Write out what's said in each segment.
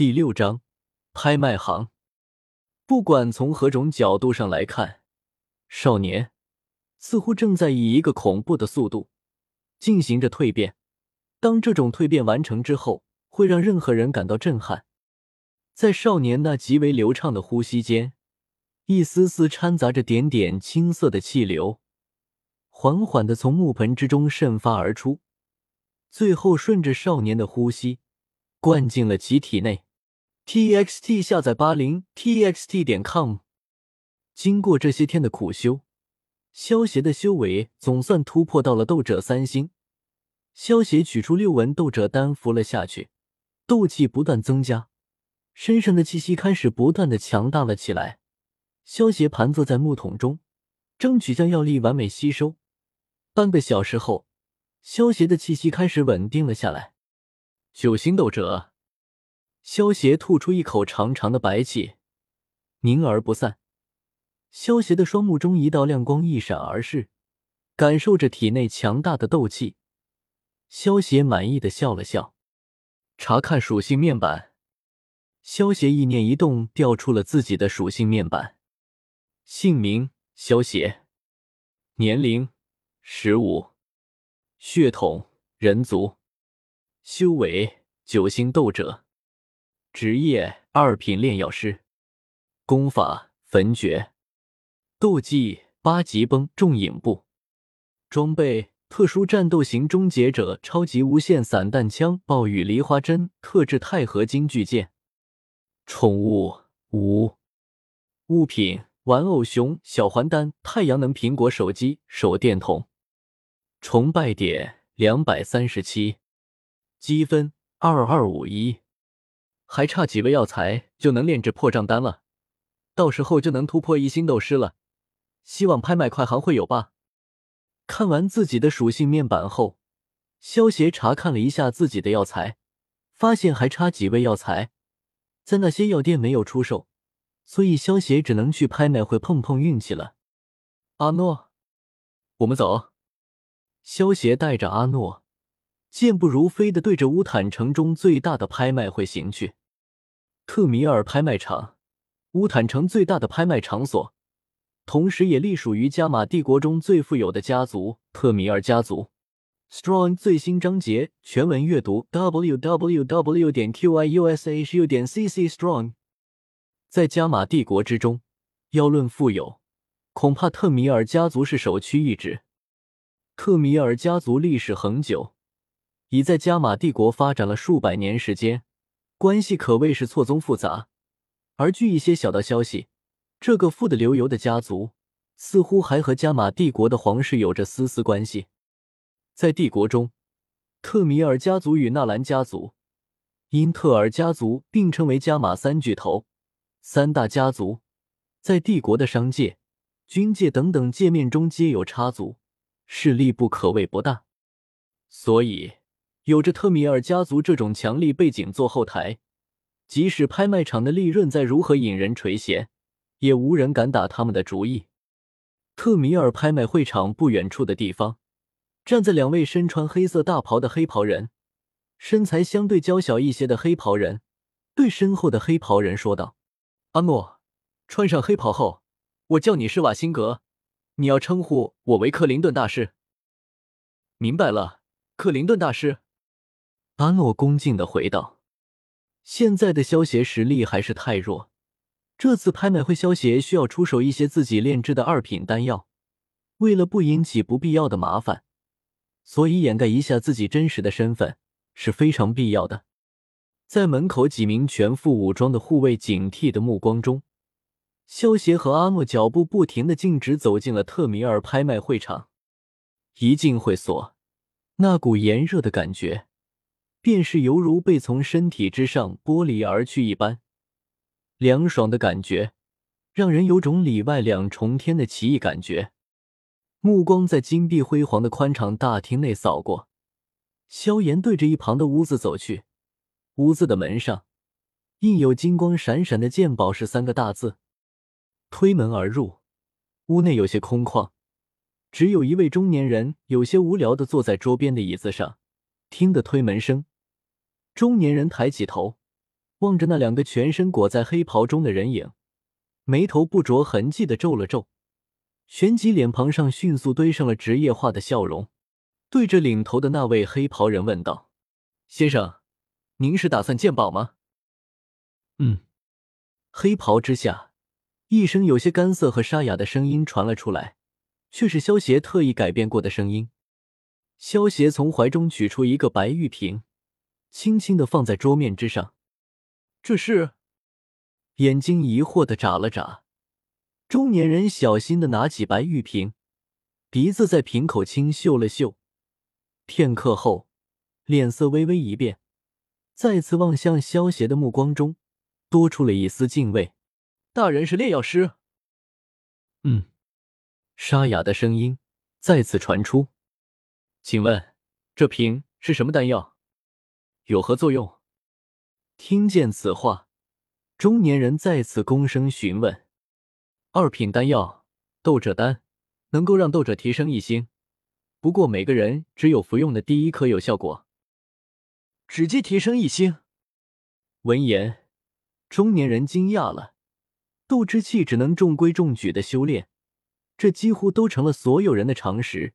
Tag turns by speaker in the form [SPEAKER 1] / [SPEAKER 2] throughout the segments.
[SPEAKER 1] 第六章拍卖行。不管从何种角度上来看，少年似乎正在以一个恐怖的速度进行着蜕变。当这种蜕变完成之后，会让任何人感到震撼。在少年那极为流畅的呼吸间，一丝丝掺杂着点点青色的气流，缓缓的从木盆之中渗发而出，最后顺着少年的呼吸。灌进了其体内。T x t 下载八零 t x t 点 com。经过这些天的苦修，萧邪的修为总算突破到了斗者三星。萧邪取出六纹斗者丹服了下去，斗气不断增加，身上的气息开始不断的强大了起来。萧邪盘坐在木桶中，争取将药力完美吸收。半个小时后，萧邪的气息开始稳定了下来。九星斗者，萧邪吐出一口长长的白气，凝而不散。萧邪的双目中一道亮光一闪而逝，感受着体内强大的斗气，萧邪满意的笑了笑。查看属性面板，萧邪意念一动，调出了自己的属性面板。姓名：萧邪，年龄：十五，血统：人族。修为九星斗者，职业二品炼药师，功法焚诀，斗技八级崩重影步，装备特殊战斗型终结者超级无限散弹枪暴雨梨花针特制钛合金巨剑，宠物无。物品玩偶熊小环丹太阳能苹果手机手电筒，崇拜点两百三十七。积分二二五一，还差几味药材就能炼制破障丹了，到时候就能突破一星斗师了。希望拍卖快行会有吧。看完自己的属性面板后，萧协查看了一下自己的药材，发现还差几味药材，在那些药店没有出售，所以萧协只能去拍卖会碰碰运气了。阿诺，我们走。萧协带着阿诺。健步如飞的对着乌坦城中最大的拍卖会行去。特米尔拍卖场，乌坦城最大的拍卖场所，同时也隶属于加玛帝国中最富有的家族——特米尔家族。Strong 最新章节全文阅读：w w w. 点 q i u s h u 点 c c strong。在加玛帝国之中，要论富有，恐怕特米尔家族是首屈一指。特米尔家族历史恒久。已在加玛帝国发展了数百年时间，关系可谓是错综复杂。而据一些小道消息，这个富得流油的家族似乎还和加玛帝国的皇室有着丝丝关系。在帝国中，特米尔家族与纳兰家族、因特尔家族并称为加玛三巨头，三大家族在帝国的商界、军界等等界面中皆有插足，势力不可谓不大。所以。有着特米尔家族这种强力背景做后台，即使拍卖场的利润再如何引人垂涎，也无人敢打他们的主意。特米尔拍卖会场不远处的地方，站在两位身穿黑色大袍的黑袍人，身材相对娇小一些的黑袍人对身后的黑袍人说道：“阿诺，穿上黑袍后，我叫你施瓦辛格，你要称呼我为克林顿大师。”明白了，克林顿大师。阿诺恭敬的回道：“现在的萧协实力还是太弱，这次拍卖会萧协需要出手一些自己炼制的二品丹药，为了不引起不必要的麻烦，所以掩盖一下自己真实的身份是非常必要的。”在门口几名全副武装的护卫警惕的目光中，萧协和阿诺脚步不停的径直走进了特米尔拍卖会场。一进会所，那股炎热的感觉。便是犹如被从身体之上剥离而去一般，凉爽的感觉让人有种里外两重天的奇异感觉。目光在金碧辉煌的宽敞大厅内扫过，萧炎对着一旁的屋子走去。屋子的门上印有“金光闪闪的鉴宝石”三个大字。推门而入，屋内有些空旷，只有一位中年人有些无聊的坐在桌边的椅子上，听的推门声。中年人抬起头，望着那两个全身裹在黑袍中的人影，眉头不着痕迹的皱了皱，旋即脸庞上迅速堆上了职业化的笑容，对着领头的那位黑袍人问道：“先生，您是打算鉴宝吗？”“嗯。”黑袍之下，一声有些干涩和沙哑的声音传了出来，却是萧邪特意改变过的声音。萧邪从怀中取出一个白玉瓶，轻轻的放在桌面之上。这是？眼睛疑惑的眨了眨。中年人小心的拿起白玉瓶，鼻子在瓶口轻嗅了嗅，片刻后，脸色微微一变，再次望向萧邪的目光中多出了一丝敬畏。大人是炼药师？嗯。沙哑的声音再次传出。请问，这瓶是什么丹药？有何作用？听见此话，中年人再次躬声询问：“二品丹药斗者丹，能够让斗者提升一星，不过每个人只有服用的第一颗有效果，只计提升一星。”闻言，中年人惊讶了。斗之气只能中规中矩的修炼，这几乎都成了所有人的常识。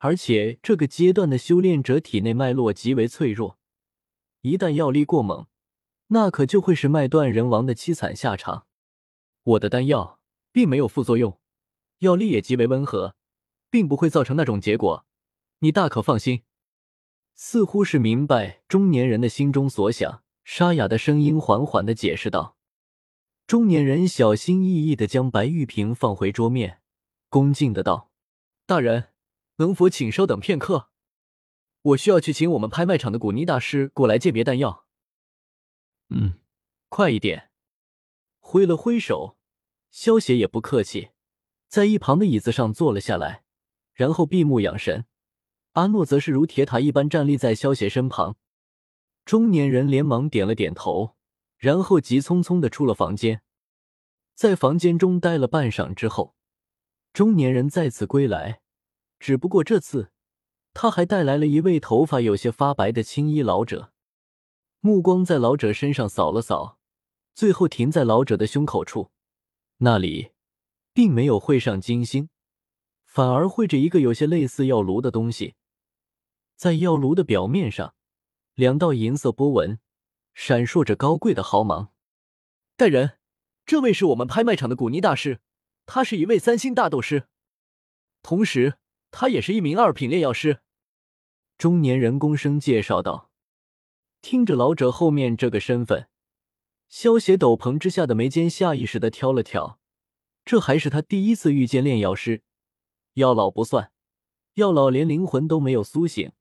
[SPEAKER 1] 而且这个阶段的修炼者体内脉络极为脆弱，一旦药力过猛。那可就会是脉断人亡的凄惨下场。我的丹药并没有副作用，药力也极为温和，并不会造成那种结果，你大可放心。似乎是明白中年人的心中所想，沙哑的声音缓缓的解释道。中年人小心翼翼的将白玉瓶放回桌面，恭敬的道：“大人，能否请稍等片刻？我需要去请我们拍卖场的古尼大师过来鉴别弹药。”嗯，快一点！挥了挥手，萧邪也不客气，在一旁的椅子上坐了下来，然后闭目养神。阿诺则是如铁塔一般站立在萧邪身旁。中年人连忙点了点头，然后急匆匆的出了房间。在房间中待了半晌之后，中年人再次归来，只不过这次他还带来了一位头发有些发白的青衣老者。目光在老者身上扫了扫，最后停在老者的胸口处，那里并没有绘上金星，反而绘着一个有些类似药炉的东西。在药炉的表面上，两道银色波纹闪烁着高贵的毫芒。大人，这位是我们拍卖场的古尼大师，他是一位三星大斗师，同时他也是一名二品炼药师。中年人躬声介绍道。听着老者后面这个身份，萧邪斗篷之下的眉间下意识的挑了挑。这还是他第一次遇见炼药师，药老不算，药老连灵魂都没有苏醒，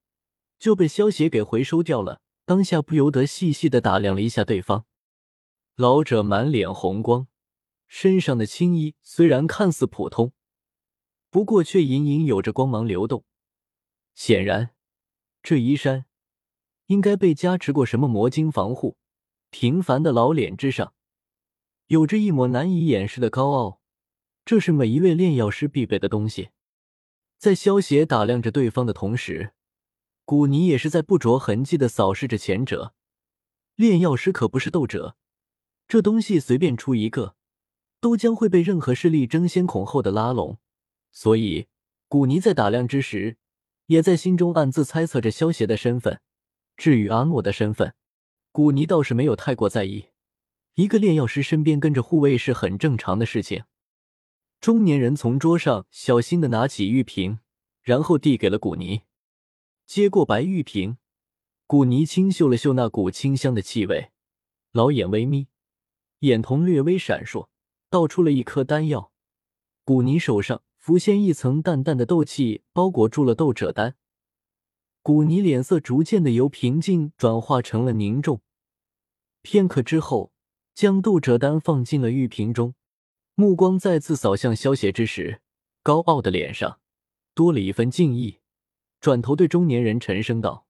[SPEAKER 1] 就被萧邪给回收掉了。当下不由得细细的打量了一下对方。老者满脸红光，身上的青衣虽然看似普通，不过却隐隐有着光芒流动。显然，这衣衫。应该被加持过什么魔晶防护？平凡的老脸之上，有着一抹难以掩饰的高傲。这是每一位炼药师必备的东西。在萧邪打量着对方的同时，古尼也是在不着痕迹的扫视着前者。炼药师可不是斗者，这东西随便出一个，都将会被任何势力争先恐后的拉拢。所以，古尼在打量之时，也在心中暗自猜测着萧邪的身份。至于阿诺的身份，古尼倒是没有太过在意。一个炼药师身边跟着护卫是很正常的事情。中年人从桌上小心的拿起玉瓶，然后递给了古尼。接过白玉瓶，古尼轻嗅了嗅那股清香的气味，老眼微眯，眼瞳略微闪烁，倒出了一颗丹药。古尼手上浮现一层淡淡的斗气，包裹住了斗者丹。古尼脸色逐渐的由平静转化成了凝重，片刻之后，将斗者丹放进了玉瓶中，目光再次扫向萧邪之时，高傲的脸上多了一份敬意，转头对中年人沉声道：“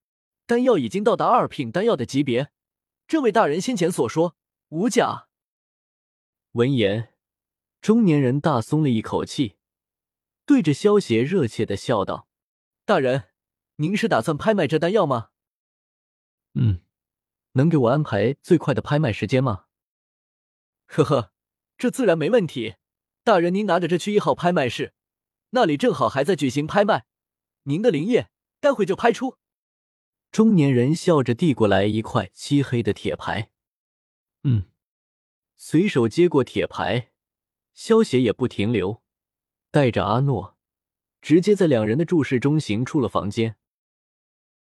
[SPEAKER 1] 丹药已经到达二品丹药的级别，这位大人先前所说无假。”闻言，中年人大松了一口气，对着萧邪热切的笑道：“大人。”您是打算拍卖这丹药吗？嗯，能给我安排最快的拍卖时间吗？
[SPEAKER 2] 呵呵，这自然没问题。大人，您拿着这去一号拍卖室，那里正好还在举行拍卖，您的灵液待会就拍出。
[SPEAKER 1] 中年人笑着递过来一块漆黑的铁牌。嗯，随手接过铁牌，萧邪也不停留，带着阿诺，直接在两人的注视中行出了房间。